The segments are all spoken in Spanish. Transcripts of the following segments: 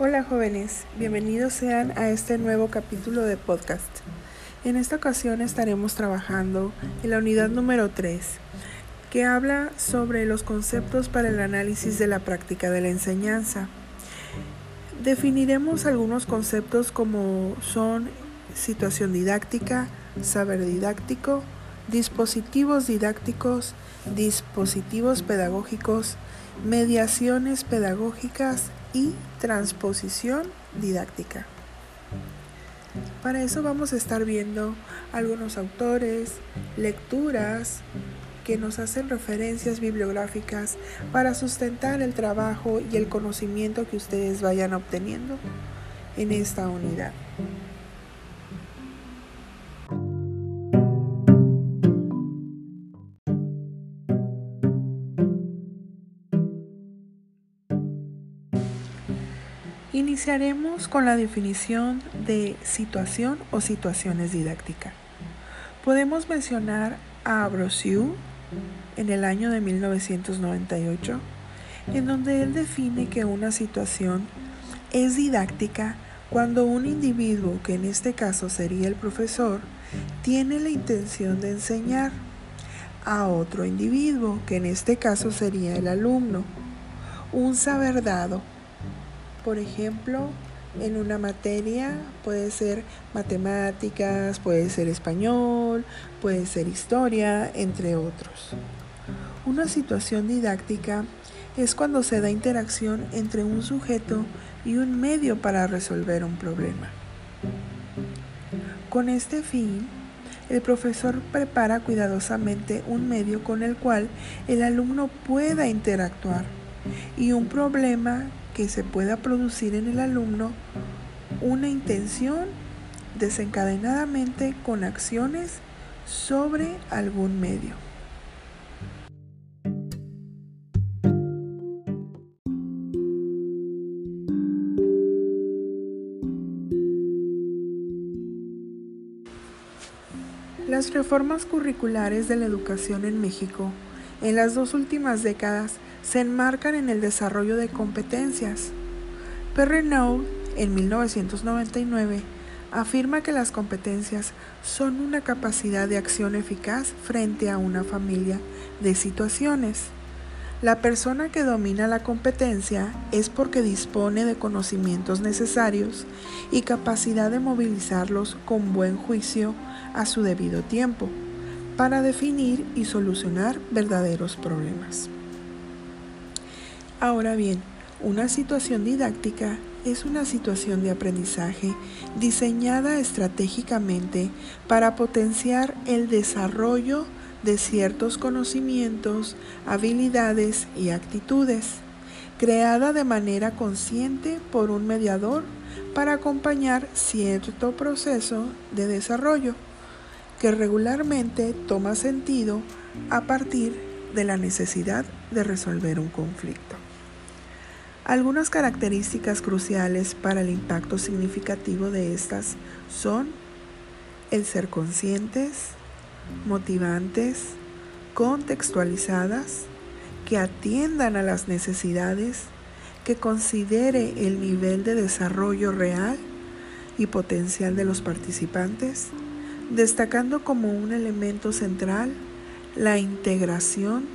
Hola jóvenes, bienvenidos sean a este nuevo capítulo de podcast. En esta ocasión estaremos trabajando en la unidad número 3, que habla sobre los conceptos para el análisis de la práctica de la enseñanza. Definiremos algunos conceptos como son situación didáctica, saber didáctico, dispositivos didácticos, dispositivos pedagógicos, mediaciones pedagógicas y transposición didáctica. Para eso vamos a estar viendo algunos autores, lecturas que nos hacen referencias bibliográficas para sustentar el trabajo y el conocimiento que ustedes vayan obteniendo en esta unidad. Iniciaremos con la definición de situación o situaciones didácticas. Podemos mencionar a Abrosiu en el año de 1998, en donde él define que una situación es didáctica cuando un individuo, que en este caso sería el profesor, tiene la intención de enseñar a otro individuo, que en este caso sería el alumno, un saber dado por ejemplo, en una materia puede ser matemáticas, puede ser español, puede ser historia, entre otros. Una situación didáctica es cuando se da interacción entre un sujeto y un medio para resolver un problema. Con este fin, el profesor prepara cuidadosamente un medio con el cual el alumno pueda interactuar y un problema que se pueda producir en el alumno una intención desencadenadamente con acciones sobre algún medio. Las reformas curriculares de la educación en México en las dos últimas décadas se enmarcan en el desarrollo de competencias. Perrenaud, en 1999, afirma que las competencias son una capacidad de acción eficaz frente a una familia de situaciones. La persona que domina la competencia es porque dispone de conocimientos necesarios y capacidad de movilizarlos con buen juicio a su debido tiempo para definir y solucionar verdaderos problemas. Ahora bien, una situación didáctica es una situación de aprendizaje diseñada estratégicamente para potenciar el desarrollo de ciertos conocimientos, habilidades y actitudes, creada de manera consciente por un mediador para acompañar cierto proceso de desarrollo que regularmente toma sentido a partir de la necesidad de resolver un conflicto. Algunas características cruciales para el impacto significativo de estas son el ser conscientes, motivantes, contextualizadas, que atiendan a las necesidades, que considere el nivel de desarrollo real y potencial de los participantes, destacando como un elemento central la integración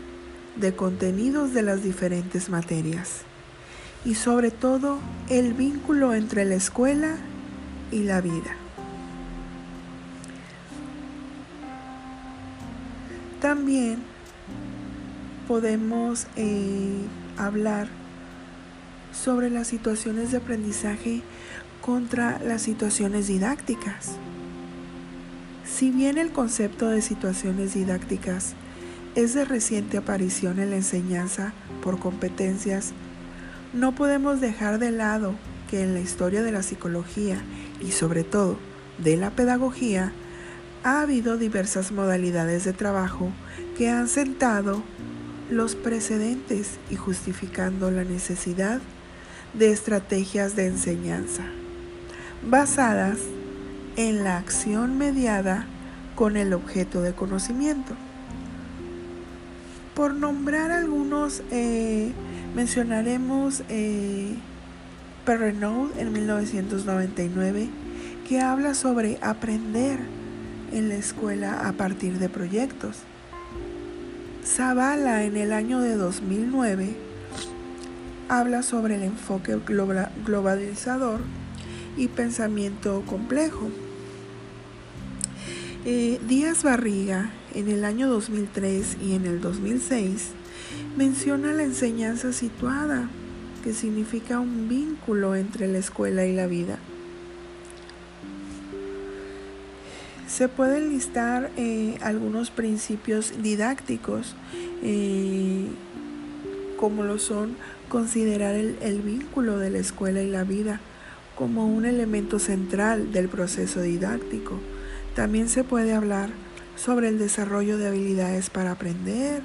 de contenidos de las diferentes materias y sobre todo el vínculo entre la escuela y la vida. También podemos eh, hablar sobre las situaciones de aprendizaje contra las situaciones didácticas. Si bien el concepto de situaciones didácticas es de reciente aparición en la enseñanza por competencias no podemos dejar de lado que en la historia de la psicología y sobre todo de la pedagogía ha habido diversas modalidades de trabajo que han sentado los precedentes y justificando la necesidad de estrategias de enseñanza basadas en la acción mediada con el objeto de conocimiento. Por nombrar algunos eh, mencionaremos eh, Perrenaud en 1999 que habla sobre aprender en la escuela a partir de proyectos. Zavala en el año de 2009 habla sobre el enfoque globalizador y pensamiento complejo. Eh, Díaz Barriga en el año 2003 y en el 2006 menciona la enseñanza situada, que significa un vínculo entre la escuela y la vida. Se pueden listar eh, algunos principios didácticos, eh, como lo son considerar el, vínculo de la escuela y la vida como un elemento central del proceso didáctico. También se puede hablar sobre el desarrollo de habilidades para aprender,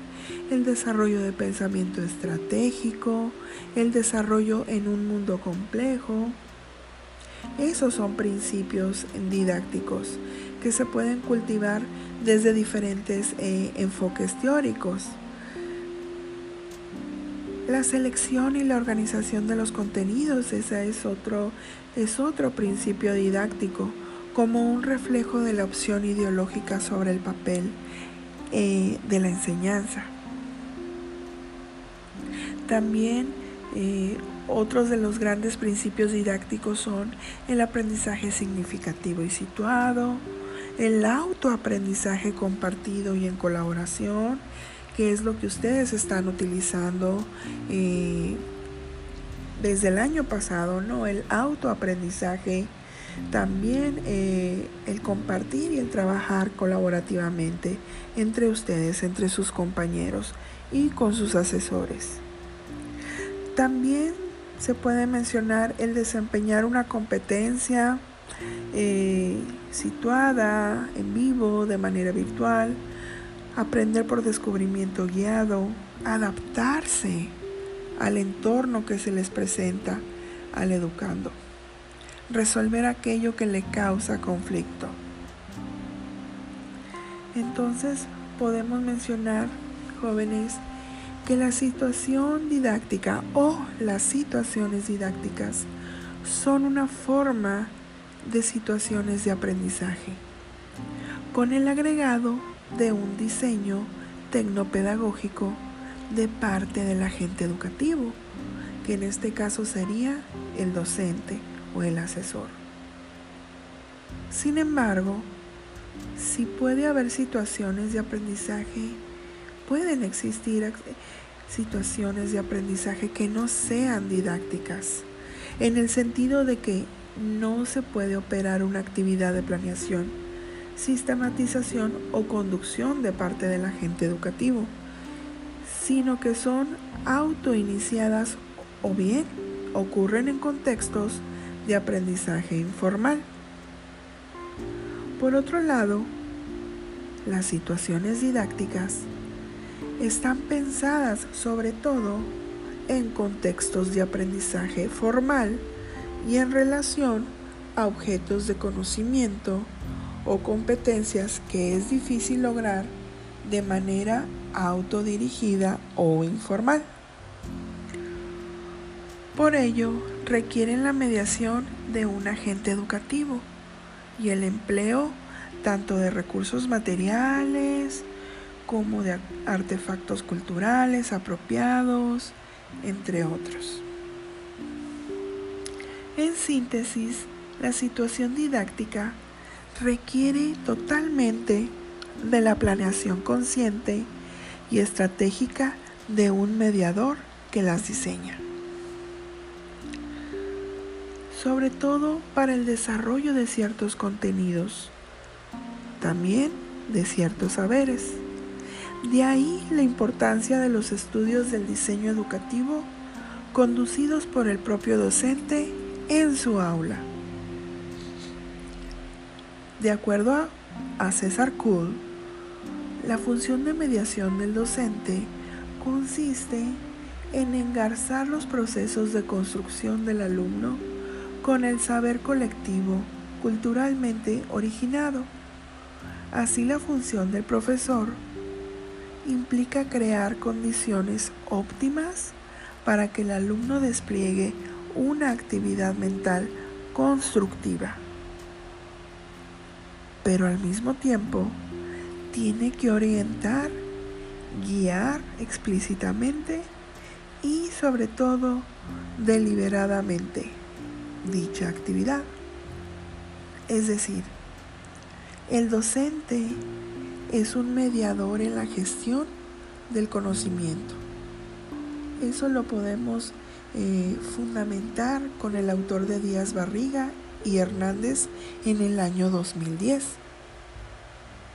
el desarrollo de pensamiento estratégico, el desarrollo en un mundo complejo. Esos son principios didácticos que se pueden cultivar desde diferentes eh, enfoques teóricos. La selección y la organización de los contenidos, es otro, es otro principio didáctico, como un reflejo de la opción ideológica sobre el papel eh, de la enseñanza. También eh, otros de los grandes principios didácticos son el aprendizaje significativo y situado, el autoaprendizaje compartido y en colaboración, que es lo que ustedes están utilizando eh, desde el año pasado, ¿no? El autoaprendizaje, también eh, el compartir y el trabajar colaborativamente entre ustedes, entre sus compañeros y con sus asesores. También se puede mencionar el desempeñar una competencia eh, situada en vivo, de manera virtual, aprender por descubrimiento guiado, adaptarse al entorno que se les presenta al educando, resolver aquello que le causa conflicto. Entonces podemos mencionar, jóvenes, que la situación didáctica o las situaciones didácticas son una forma de situaciones de aprendizaje, con el agregado de un diseño tecnopedagógico de parte del agente educativo, que en este caso sería el docente o el asesor. Sin embargo, si puede haber situaciones de aprendizaje, pueden existir situaciones de aprendizaje que no sean didácticas, en el sentido de que no se puede operar una actividad de planeación, sistematización o conducción de parte del agente educativo, sino que son autoiniciadas o bien ocurren en contextos de aprendizaje informal. Por otro lado, las situaciones didácticas están pensadas sobre todo en contextos de aprendizaje formal y en relación a objetos de conocimiento o competencias que es difícil lograr de manera autodirigida o informal. Por ello, requieren la mediación de un agente educativo y el empleo tanto de recursos materiales como de artefactos culturales apropiados, entre otros. En síntesis, la situación didáctica requiere totalmente de la planeación consciente y estratégica de un mediador que las diseña. Sobre todo para el desarrollo de ciertos contenidos, también de ciertos saberes. De ahí la importancia de los estudios del diseño educativo conducidos por el propio docente en su aula. De acuerdo a, César Kuhl, la función de mediación del docente consiste en engarzar los procesos de construcción del alumno con el saber colectivo culturalmente originado. Así la función del profesor implica crear condiciones óptimas para que el alumno despliegue una actividad mental constructiva. Pero al mismo tiempo tiene que orientar, guiar explícitamente y sobre todo deliberadamente dicha actividad. Es decir, el docente es un mediador en la gestión del conocimiento. Eso lo podemos eh, fundamentar con el autor de Díaz Barriga y Hernández en el año 2010.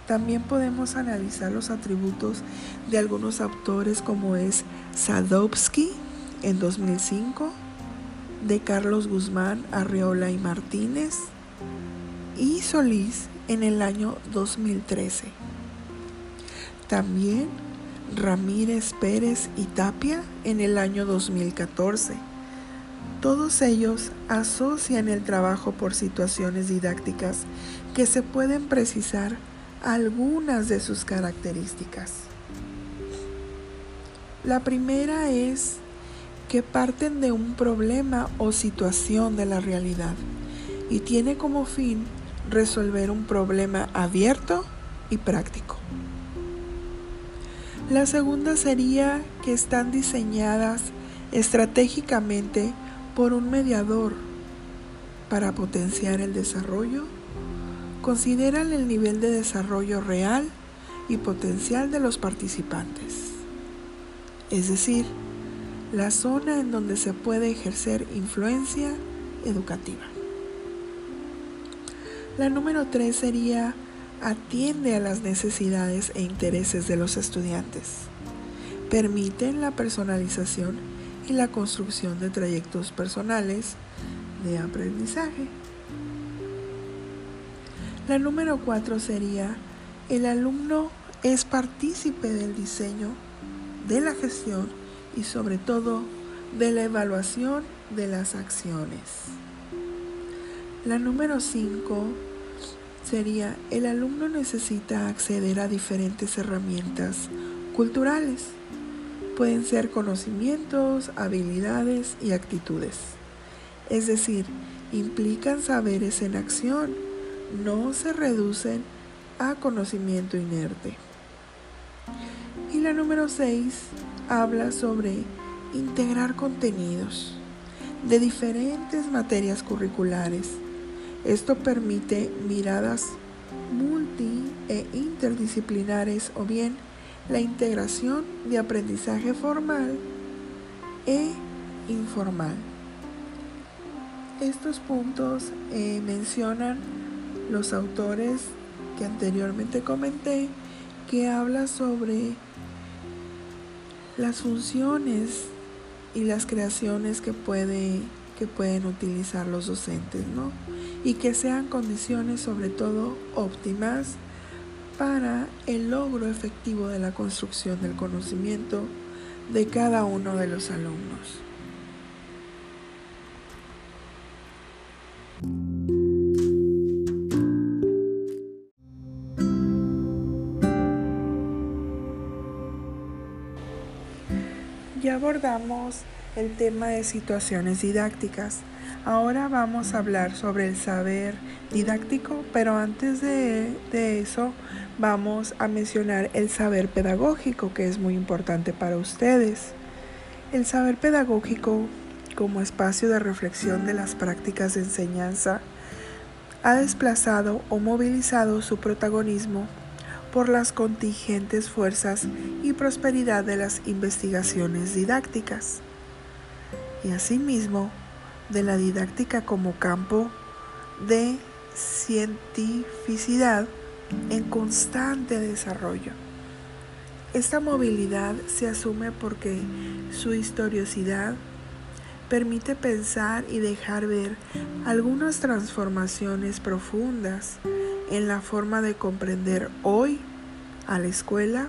También podemos analizar los atributos de algunos autores como es Sadowski en 2005, de Carlos Guzmán, Arreola y Martínez, y Solís en el año 2013. También Ramírez Pérez y Tapia en el año 2014. Todos ellos asocian el trabajo por situaciones didácticas que se pueden precisar algunas de sus características. La primera es que parten de un problema o situación de la realidad y tiene como fin resolver un problema abierto y práctico. La segunda sería que están diseñadas estratégicamente por un mediador para potenciar el desarrollo. Consideran el nivel de desarrollo real y potencial de los participantes, es decir, la zona en donde se puede ejercer influencia educativa. La número tres sería atiende a las necesidades e intereses de los estudiantes. Permiten la personalización y la construcción de trayectos personales de aprendizaje. La número cuatro sería el alumno es partícipe del diseño, de la gestión y sobre todo de la evaluación de las acciones. La número 5 sería, el alumno necesita acceder a diferentes herramientas culturales. Pueden ser conocimientos, habilidades y actitudes. Es decir, implican saberes en acción, no se reducen a conocimiento inerte. Y la número 6 habla sobre integrar contenidos de diferentes materias curriculares esto permite miradas multi e interdisciplinares o bien la integración de aprendizaje formal e informal. Estos puntos eh, mencionan los autores que anteriormente comenté que habla sobre las funciones y las creaciones que, puede, que pueden utilizar los docentes, ¿no? y que sean condiciones sobre todo óptimas para el logro efectivo de la construcción del conocimiento de cada uno de los alumnos. El tema de situaciones didácticas. Ahora vamos a hablar sobre el saber didáctico, pero antes de, eso vamos a mencionar el saber pedagógico, que es muy importante para ustedes. El saber pedagógico, como espacio de reflexión de las prácticas de enseñanza, ha desplazado o movilizado su protagonismo por las contingentes fuerzas y prosperidad de las investigaciones didácticas. Y asimismo, de la didáctica como campo de cientificidad en constante desarrollo. Esta movilidad se asume porque su historiosidad permite pensar y dejar ver algunas transformaciones profundas en la forma de comprender hoy a la escuela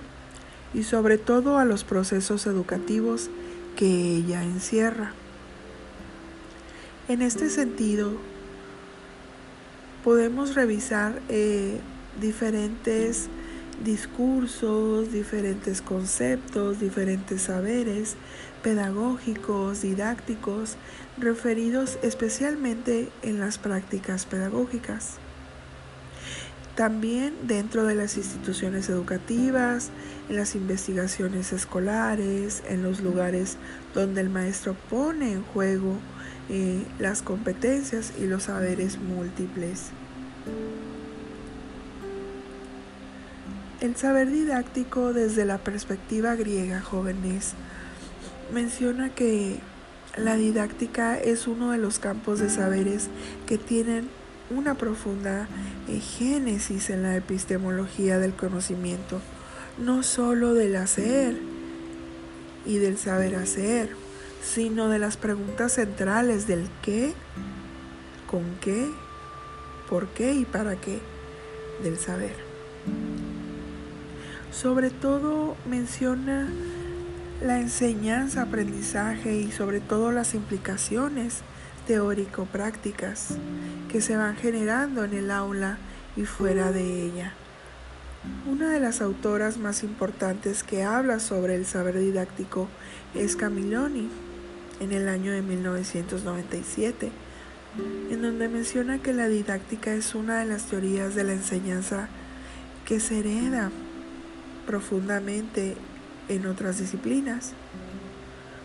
y sobre todo a los procesos educativos que ella encierra. En este sentido, podemos revisar eh, diferentes discursos, diferentes conceptos, diferentes saberes pedagógicos, didácticos, referidos especialmente en las prácticas pedagógicas. También dentro de las instituciones educativas, en las investigaciones escolares, en los lugares donde el maestro pone en juego eh, las competencias y los saberes múltiples. El saber didáctico desde la perspectiva griega, jóvenes, menciona que la didáctica es uno de los campos de saberes que tienen una profunda eh, génesis en la epistemología del conocimiento, no solo del hacer y del saber hacer, sino de las preguntas centrales del qué, con qué, por qué y para qué del saber. Sobre todo menciona la enseñanza, aprendizaje y sobre todo las implicaciones teórico-prácticas que se van generando en el aula y fuera de ella. Una de las autoras más importantes que habla sobre el saber didáctico es Camilloni, en el año de 1997, en donde menciona que la didáctica es una de las teorías de la enseñanza que se hereda profundamente en otras disciplinas.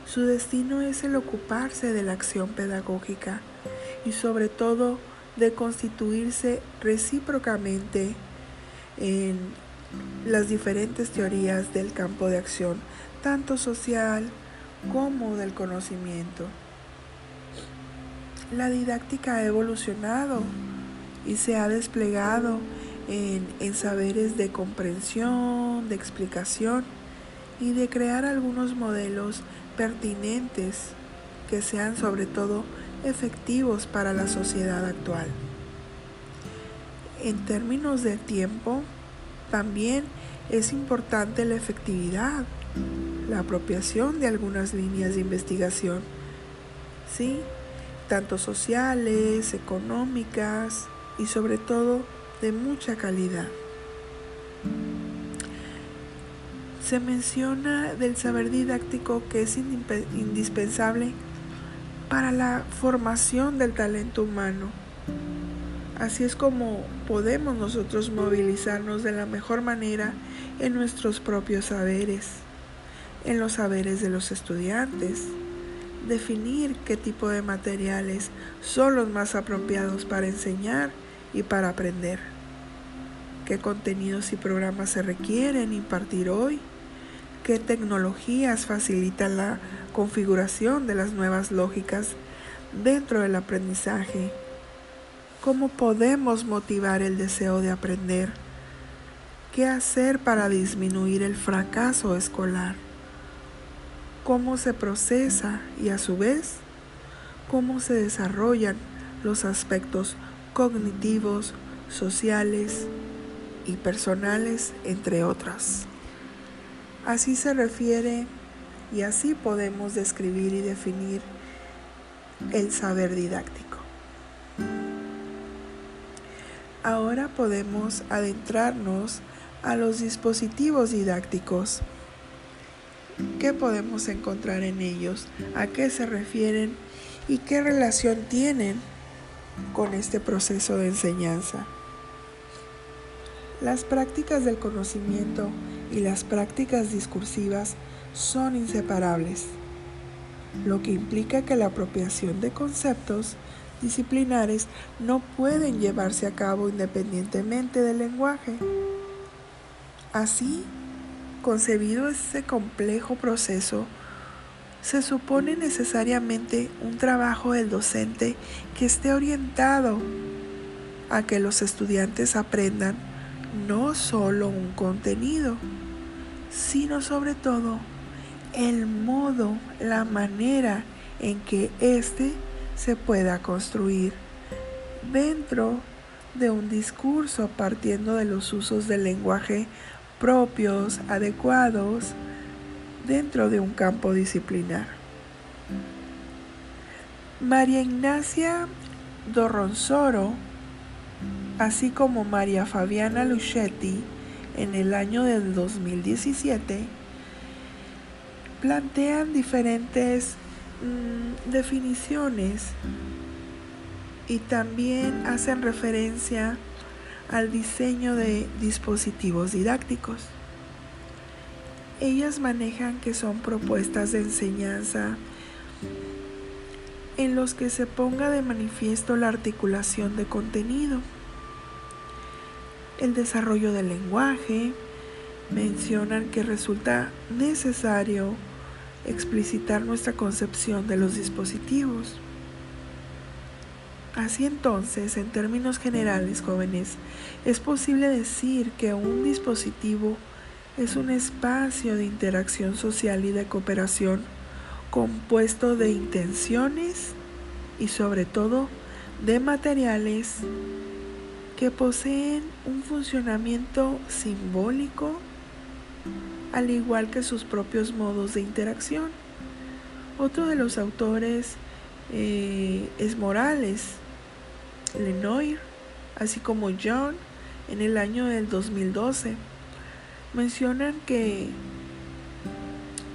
Su destino es el ocuparse de la acción pedagógica y sobre todo de constituirse recíprocamente en las diferentes teorías del campo de acción, tanto social como del conocimiento. La didáctica ha evolucionado y se ha desplegado en, en saberes de comprensión, de explicación y de crear algunos modelos pertinentes que sean sobre todo efectivos para la sociedad actual. En términos de tiempo, también es importante la efectividad, la apropiación de algunas líneas de investigación, ¿sí? tanto sociales, económicas y sobre todo de mucha calidad. Se menciona del saber didáctico que es indispensable para la formación del talento humano. Así es como podemos nosotros movilizarnos de la mejor manera en nuestros propios saberes, en los saberes de los estudiantes, definir qué tipo de materiales son los más apropiados para enseñar y para aprender, qué contenidos y programas se requieren impartir hoy qué tecnologías facilitan la configuración de las nuevas lógicas dentro del aprendizaje, cómo podemos motivar el deseo de aprender, qué hacer para disminuir el fracaso escolar, cómo se procesa y a su vez cómo se desarrollan los aspectos cognitivos, sociales y personales, entre otras. Así se refiere y así podemos describir y definir el saber didáctico. Ahora podemos adentrarnos a los dispositivos didácticos. ¿Qué podemos encontrar en ellos? ¿A qué se refieren? ¿Y qué relación tienen con este proceso de enseñanza? Las prácticas del conocimiento y las prácticas discursivas son inseparables, lo que implica que la apropiación de conceptos disciplinares no pueden llevarse a cabo independientemente del lenguaje. Así, concebido ese complejo proceso, se supone necesariamente un trabajo del docente que esté orientado a que los estudiantes aprendan no solo un contenido, sino sobre todo el modo, la manera en que éste se pueda construir dentro de un discurso partiendo de los usos del lenguaje propios, adecuados, dentro de un campo disciplinar. María Ignacia Dorronsoro, así como María Fabiana Luchetti, en el año del 2017 plantean diferentes mm, definiciones y también hacen referencia al diseño de dispositivos didácticos. Ellas manejan que son propuestas de enseñanza en los que se ponga de manifiesto la articulación de contenido, el desarrollo del lenguaje, mencionan que resulta necesario explicitar nuestra concepción de los dispositivos. Así entonces, en términos generales, jóvenes, es posible decir que un dispositivo es un espacio de interacción social y de cooperación compuesto de intenciones y sobre todo de materiales que poseen un funcionamiento simbólico al igual que sus propios modos de interacción. Otro de los autores eh, es Morales, Lenoir, así como John en el año del 2012. Mencionan que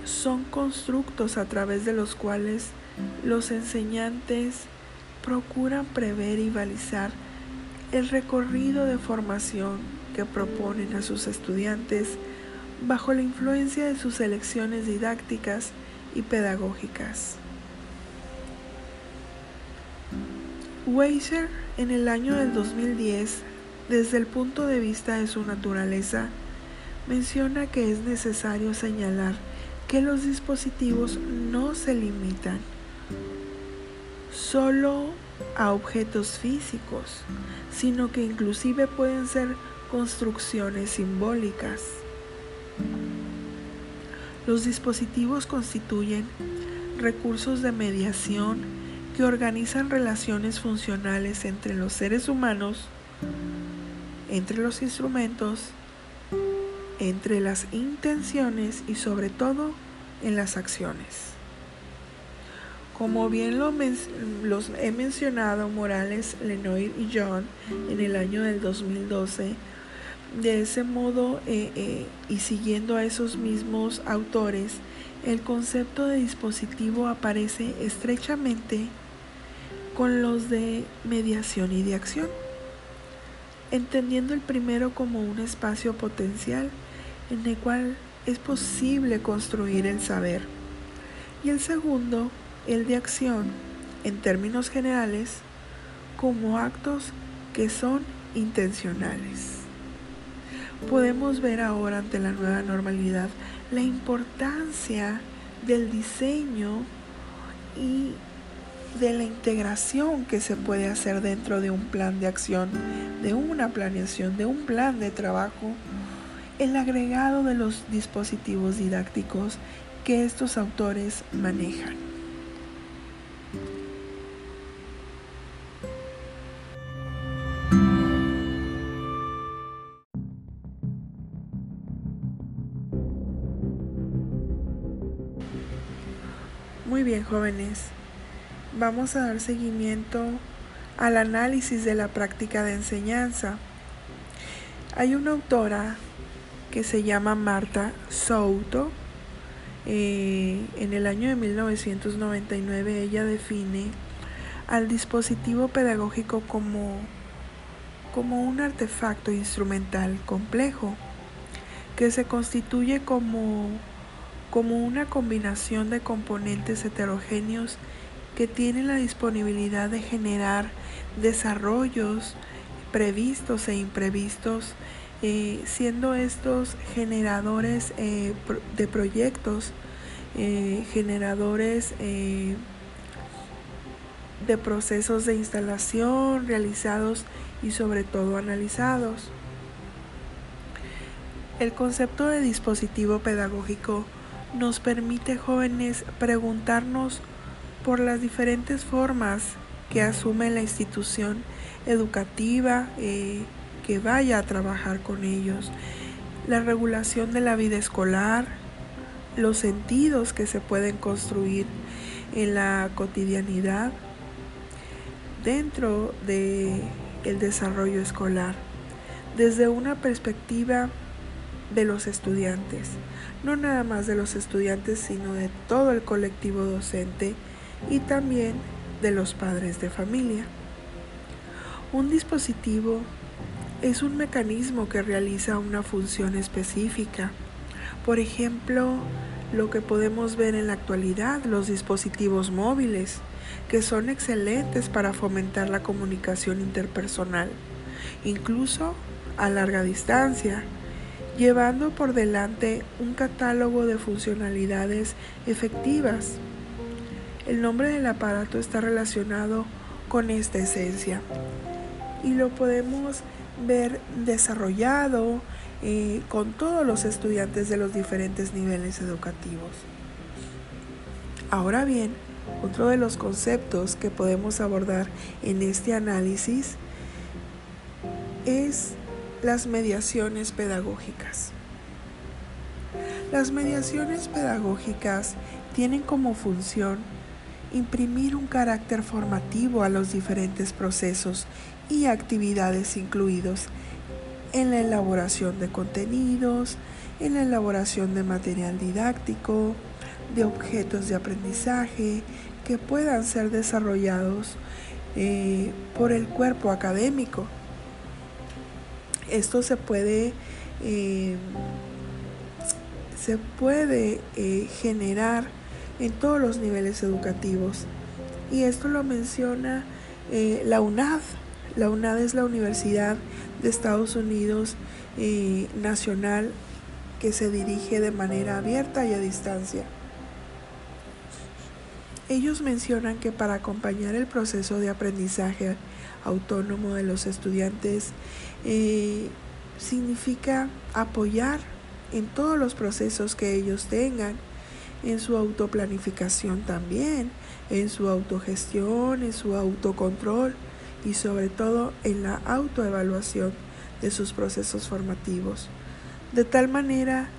son constructos a través de los cuales los enseñantes procuran prever y balizar el recorrido de formación que proponen a sus estudiantes bajo la influencia de sus elecciones didácticas y pedagógicas. Weiser en el año del 2010, desde el punto de vista de su naturaleza, menciona que es necesario señalar que los dispositivos no se limitan solo a objetos físicos, sino que inclusive pueden ser construcciones simbólicas. Los dispositivos constituyen recursos de mediación que organizan relaciones funcionales entre los seres humanos, entre los instrumentos, entre las intenciones y sobre todo en las acciones. Como bien lo los he mencionado Morales, Lenoir y John en el año del 2012, de ese modo eh, eh, y siguiendo a esos mismos autores, el concepto de dispositivo aparece estrechamente con los de mediación y de acción, entendiendo el primero como un espacio potencial en el cual es posible construir el saber y el segundo, el de acción, en términos generales, como actos que son intencionales. Podemos ver ahora ante la nueva normalidad la importancia del diseño y de la integración que se puede hacer dentro de un plan de acción, de una planeación, de un plan de trabajo, el agregado de los dispositivos didácticos que estos autores manejan. Jóvenes. Vamos a dar seguimiento al análisis de la práctica de enseñanza. Hay una autora que se llama Marta Souto. Eh, en el año de 1999 ella define al dispositivo pedagógico como, como un artefacto instrumental complejo que se constituye como como una combinación de componentes heterogéneos que tienen la disponibilidad de generar desarrollos previstos e imprevistos, eh, siendo estos generadores eh, de proyectos, eh, generadores de procesos de instalación realizados y sobre todo analizados. El concepto de dispositivo pedagógico nos permite jóvenes preguntarnos por las diferentes formas que asume la institución educativa eh, que vaya a trabajar con ellos, la regulación de la vida escolar, los sentidos que se pueden construir en la cotidianidad dentro de desarrollo escolar. Desde una perspectiva de los estudiantes, no nada más de los estudiantes, sino de todo el colectivo docente y también de los padres de familia. Un dispositivo es un mecanismo que realiza una función específica. Por ejemplo, lo que podemos ver en la actualidad, los dispositivos móviles, que son excelentes para fomentar la comunicación interpersonal, incluso a larga distancia, llevando por delante un catálogo de funcionalidades efectivas. El nombre del aparato está relacionado con esta esencia y lo podemos ver desarrollado eh, con todos los estudiantes de los diferentes niveles educativos. Ahora bien, otro de los conceptos que podemos abordar en este análisis es las mediaciones pedagógicas. Las mediaciones pedagógicas tienen como función imprimir un carácter formativo a los diferentes procesos y actividades incluidos en la elaboración de contenidos, en la elaboración de material didáctico, de objetos de aprendizaje que puedan ser desarrollados eh, por el cuerpo académico. Esto se puede, eh, se puede eh, generar en todos los niveles educativos. Y esto lo menciona la UNAD. La UNAD es la Universidad de Estados Unidos Nacional que se dirige de manera abierta y a distancia. Ellos mencionan que para acompañar el proceso de aprendizaje autónomo de los estudiantes eh, significa apoyar en todos los procesos que ellos tengan, en su autoplanificación también, en su autogestión, en su autocontrol y sobre todo en la autoevaluación de sus procesos formativos, de tal manera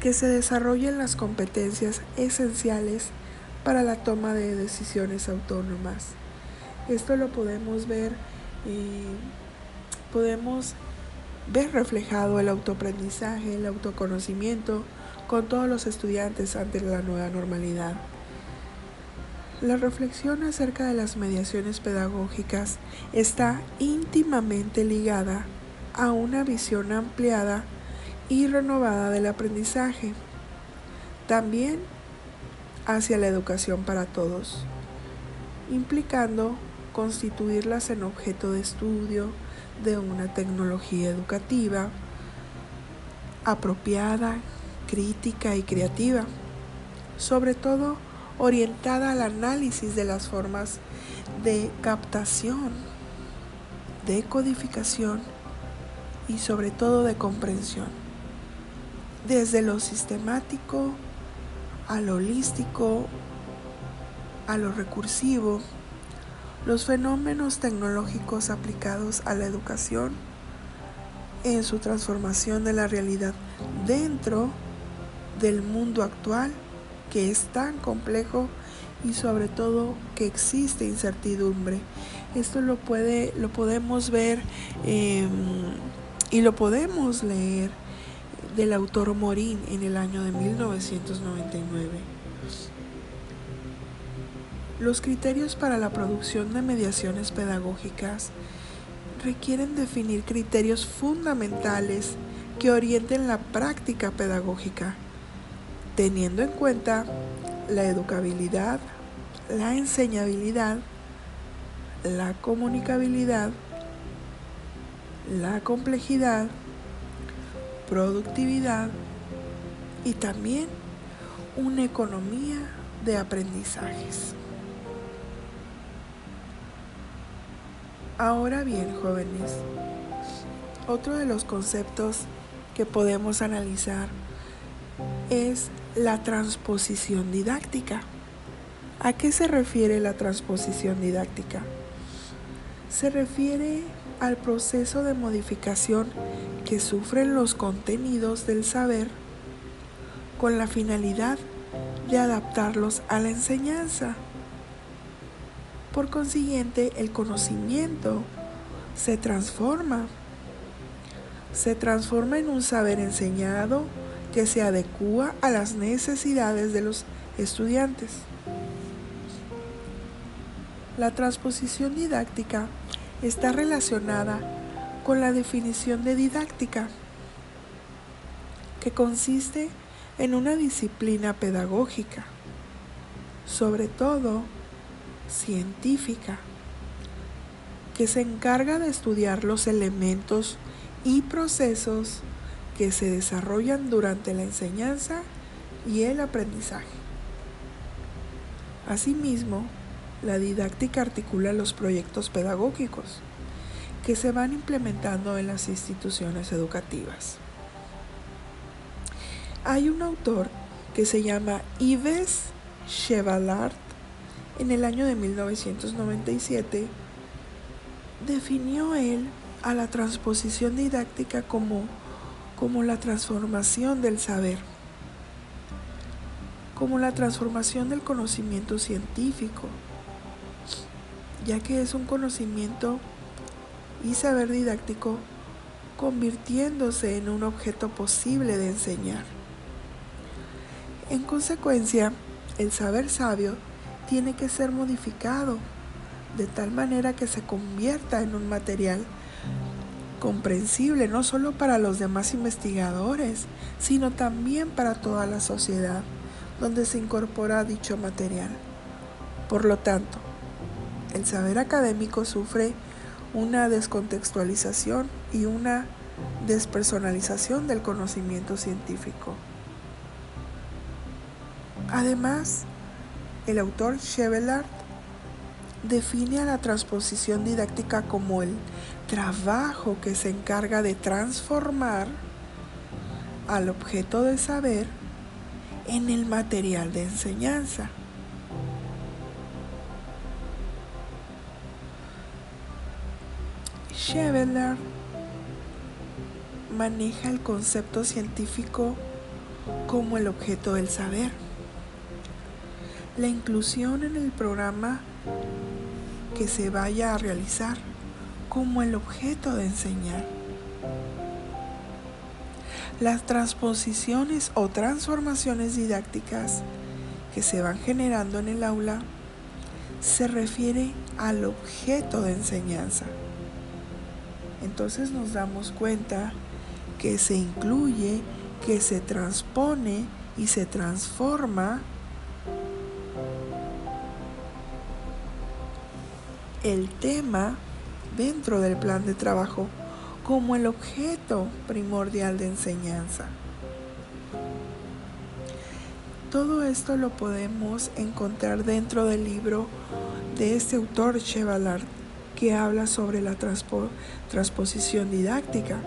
que se desarrollen las competencias esenciales para la toma de decisiones autónomas. Esto lo podemos ver, eh, podemos ver reflejado el autoaprendizaje, el autoconocimiento con todos los estudiantes ante la nueva normalidad. La reflexión acerca de las mediaciones pedagógicas está íntimamente ligada a una visión ampliada y renovada del aprendizaje. También hacia la educación para todos, implicando constituirlas en objeto de estudio de una tecnología educativa apropiada, crítica y creativa, sobre todo orientada al análisis de las formas de captación, de codificación y sobre todo de comprensión, desde lo sistemático, a lo holístico, a lo recursivo, los fenómenos tecnológicos aplicados a la educación en su transformación de la realidad dentro del mundo actual que es tan complejo y sobre todo que existe incertidumbre. Esto lo, puede, lo podemos ver em, y lo podemos leer del autor Morín en el año de 1999. Los criterios para la producción de mediaciones pedagógicas requieren definir criterios fundamentales que orienten la práctica pedagógica, teniendo en cuenta la educabilidad, la enseñabilidad, la comunicabilidad, la complejidad, productividad y también una economía de aprendizajes. Ahora bien, jóvenes, otro de los conceptos que podemos analizar es la transposición didáctica. ¿A qué se refiere la transposición didáctica? Se refiere al proceso de modificación que sufren los contenidos del saber con la finalidad de adaptarlos a la enseñanza. Por consiguiente, el conocimiento se transforma se transforma en un saber enseñado que se adecua a las necesidades de los estudiantes. La transposición didáctica está relacionada con la definición de didáctica, que consiste en una disciplina pedagógica, sobre todo científica, que se encarga de estudiar los elementos y procesos que se desarrollan durante la enseñanza y el aprendizaje. Asimismo, la didáctica articula los proyectos pedagógicos que se van implementando en las instituciones educativas. Hay un autor que se llama Yves Chevalard en el año de 1997 definió él a la transposición didáctica como, como la transformación del saber, como la transformación del conocimiento científico, ya que es un conocimiento y saber didáctico convirtiéndose en un objeto posible de enseñar. En consecuencia, el saber sabio tiene que ser modificado de tal manera que se convierta en un material comprensible no solo para los demás investigadores, sino también para toda la sociedad donde se incorpora dicho material. Por lo tanto, el saber académico sufre una descontextualización y una despersonalización del conocimiento científico. Además, el autor Chevelard define a la transposición didáctica como el trabajo que se encarga de transformar al objeto de saber en el material de enseñanza. Cheveler maneja el concepto científico como el objeto del saber. La inclusión en el programa que se vaya a realizar como el objeto de enseñar. Las transposiciones o transformaciones didácticas que se van generando en el aula se refiere al objeto de enseñanza. Entonces nos damos cuenta que se incluye, que se transpone y se transforma el tema dentro del plan de trabajo como el objeto primordial de enseñanza. Todo esto lo podemos encontrar dentro del libro de este autor Chevalard que habla sobre la transposición didáctica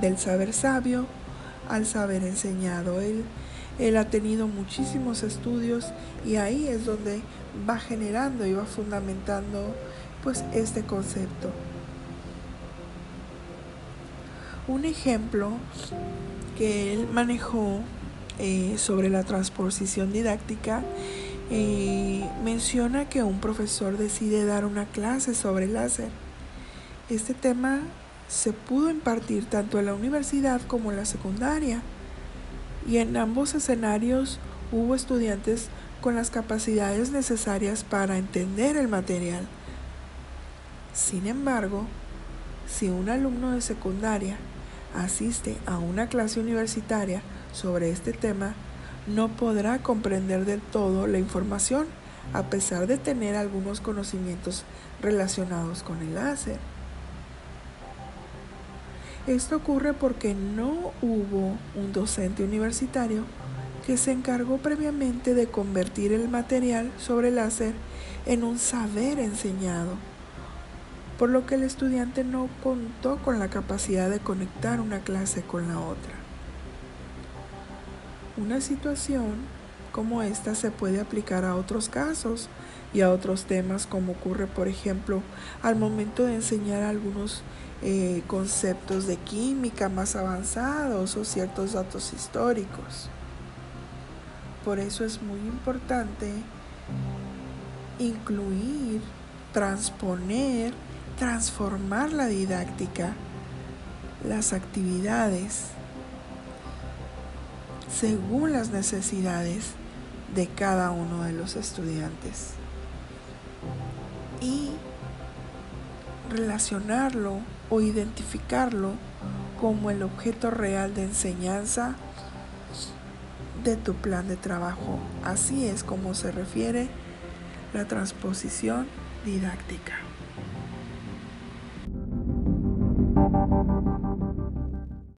del saber sabio al saber enseñado. Él, él ha tenido muchísimos estudios y ahí es donde va generando y va fundamentando pues este concepto. Un ejemplo que él manejó eh, sobre la transposición didáctica eh, menciona que un profesor decide dar una clase sobre láser. Este tema se pudo impartir tanto en la universidad como en la secundaria y en ambos escenarios hubo estudiantes con las capacidades necesarias para entender el material. Sin embargo, si un alumno de secundaria asiste a una clase universitaria sobre este tema, no podrá comprender del todo la información a pesar de tener algunos conocimientos relacionados con el láser. Esto ocurre porque no hubo un docente universitario que se encargó previamente de convertir el material sobre láser en un saber enseñado por lo que el estudiante no contó con la capacidad de conectar una clase con la otra. Una situación como esta se puede aplicar a otros casos y a otros temas como ocurre por ejemplo al momento de enseñar algunos eh, conceptos de química más avanzados o ciertos datos históricos. Por eso es muy importante incluir, transponer transformar la didáctica las actividades según las necesidades de cada uno de los estudiantes y relacionarlo o identificarlo como el objeto real de enseñanza de tu plan de trabajo. Así es como se refiere la transposición didáctica. Thank you.